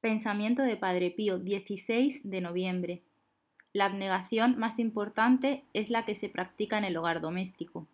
Pensamiento de Padre Pío, 16 de noviembre. La abnegación más importante es la que se practica en el hogar doméstico.